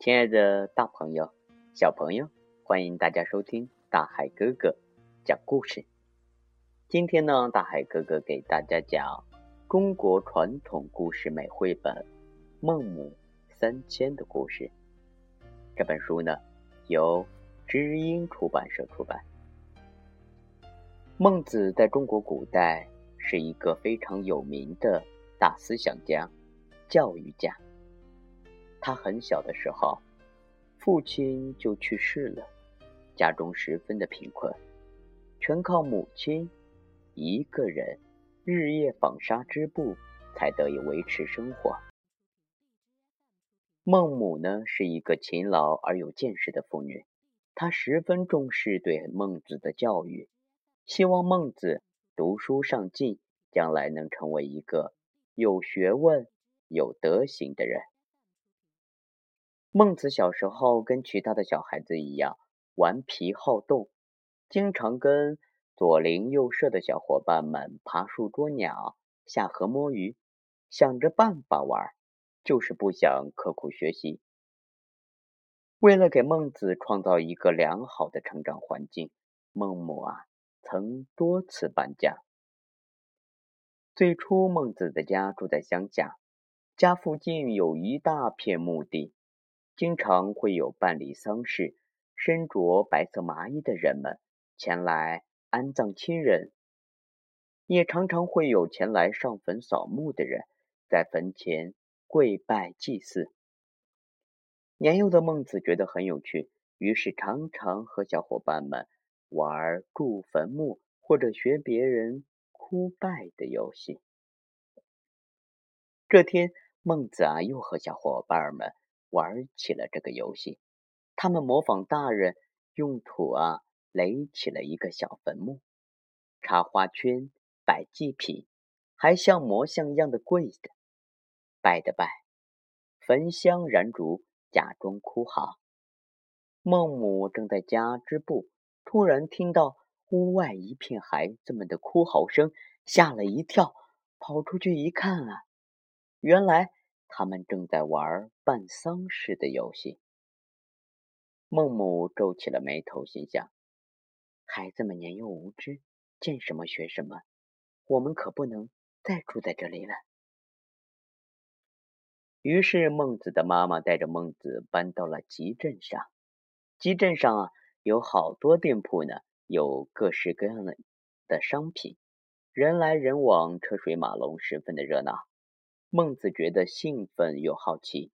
亲爱的大朋友、小朋友，欢迎大家收听大海哥哥讲故事。今天呢，大海哥哥给大家讲中国传统故事美绘本《孟母三迁》的故事。这本书呢，由知音出版社出版。孟子在中国古代是一个非常有名的大思想家、教育家。他很小的时候，父亲就去世了，家中十分的贫困，全靠母亲一个人日夜纺纱织布，才得以维持生活。孟母呢，是一个勤劳而有见识的妇女，她十分重视对孟子的教育，希望孟子读书上进，将来能成为一个有学问、有德行的人。孟子小时候跟其他的小孩子一样顽皮好动，经常跟左邻右舍的小伙伴们爬树捉鸟、下河摸鱼，想着办法玩，就是不想刻苦学习。为了给孟子创造一个良好的成长环境，孟母啊曾多次搬家。最初，孟子的家住在乡下，家附近有一大片墓地。经常会有办理丧事、身着白色麻衣的人们前来安葬亲人，也常常会有前来上坟扫墓的人在坟前跪拜祭祀。年幼的孟子觉得很有趣，于是常常和小伙伴们玩筑坟墓或者学别人哭拜的游戏。这天，孟子啊，又和小伙伴们。玩起了这个游戏，他们模仿大人用土啊垒起了一个小坟墓，插花圈、摆祭品，还像模像样的跪着，拜的拜，焚香燃烛，假装哭嚎。孟母正在家织布，突然听到屋外一片孩子们的哭嚎声，吓了一跳，跑出去一看啊，原来。他们正在玩办丧事的游戏。孟母皱起了眉头，心想：孩子们年幼无知，见什么学什么，我们可不能再住在这里了。于是，孟子的妈妈带着孟子搬到了集镇上。集镇上啊，有好多店铺呢，有各式各样的的商品，人来人往，车水马龙，十分的热闹。孟子觉得兴奋又好奇，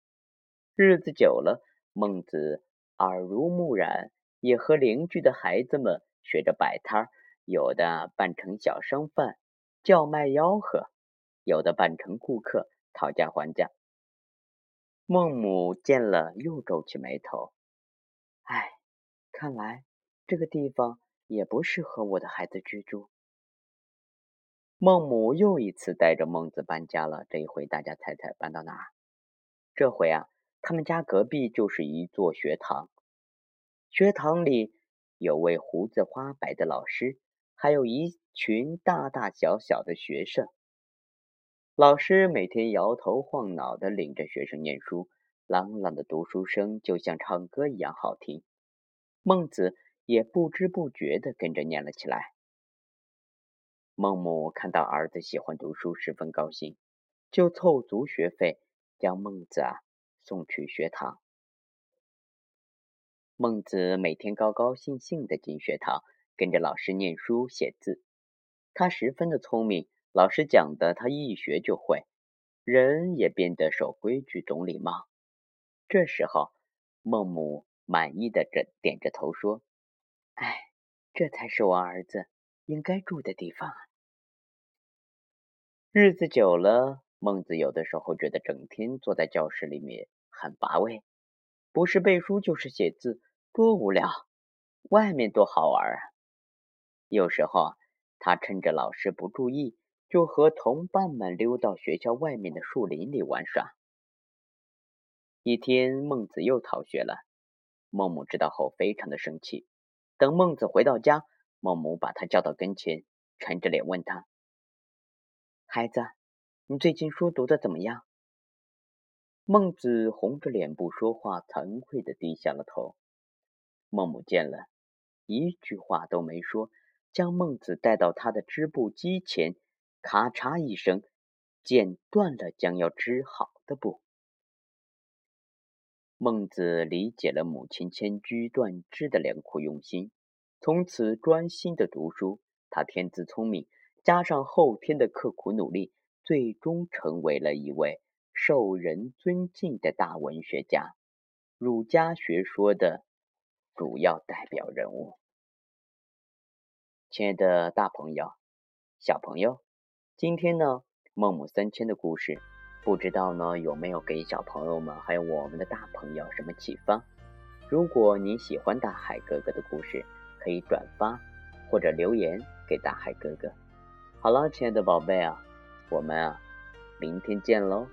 日子久了，孟子耳濡目染，也和邻居的孩子们学着摆摊，有的扮成小商贩叫卖吆喝，有的扮成顾客讨价还价。孟母见了，又皱起眉头：“哎，看来这个地方也不适合我的孩子居住。”孟母又一次带着孟子搬家了。这一回，大家猜猜搬到哪儿？这回啊，他们家隔壁就是一座学堂。学堂里有位胡子花白的老师，还有一群大大小小的学生。老师每天摇头晃脑的领着学生念书，朗朗的读书声就像唱歌一样好听。孟子也不知不觉的跟着念了起来。孟母看到儿子喜欢读书，十分高兴，就凑足学费，将孟子啊送去学堂。孟子每天高高兴兴的进学堂，跟着老师念书写字。他十分的聪明，老师讲的他一学就会，人也变得守规矩、懂礼貌。这时候，孟母满意的着点着头说：“哎，这才是我儿子。”应该住的地方。日子久了，孟子有的时候觉得整天坐在教室里面很乏味，不是背书就是写字，多无聊。外面多好玩啊！有时候他趁着老师不注意，就和同伴们溜到学校外面的树林里玩耍。一天，孟子又逃学了。孟母知道后，非常的生气。等孟子回到家。孟母把他叫到跟前，沉着脸问他：“孩子，你最近书读的怎么样？”孟子红着脸不说话，惭愧的低下了头。孟母见了，一句话都没说，将孟子带到他的织布机前，咔嚓一声，剪断了将要织好的布。孟子理解了母亲千居断织的良苦用心，从此专心的读书。他天资聪明，加上后天的刻苦努力，最终成为了一位受人尊敬的大文学家，儒家学说的主要代表人物。亲爱的，大朋友、小朋友，今天呢，孟母三迁的故事，不知道呢有没有给小朋友们还有我们的大朋友什么启发？如果你喜欢大海哥哥的故事，可以转发或者留言。给大海哥哥，好了，亲爱的宝贝啊，我们啊，明天见喽。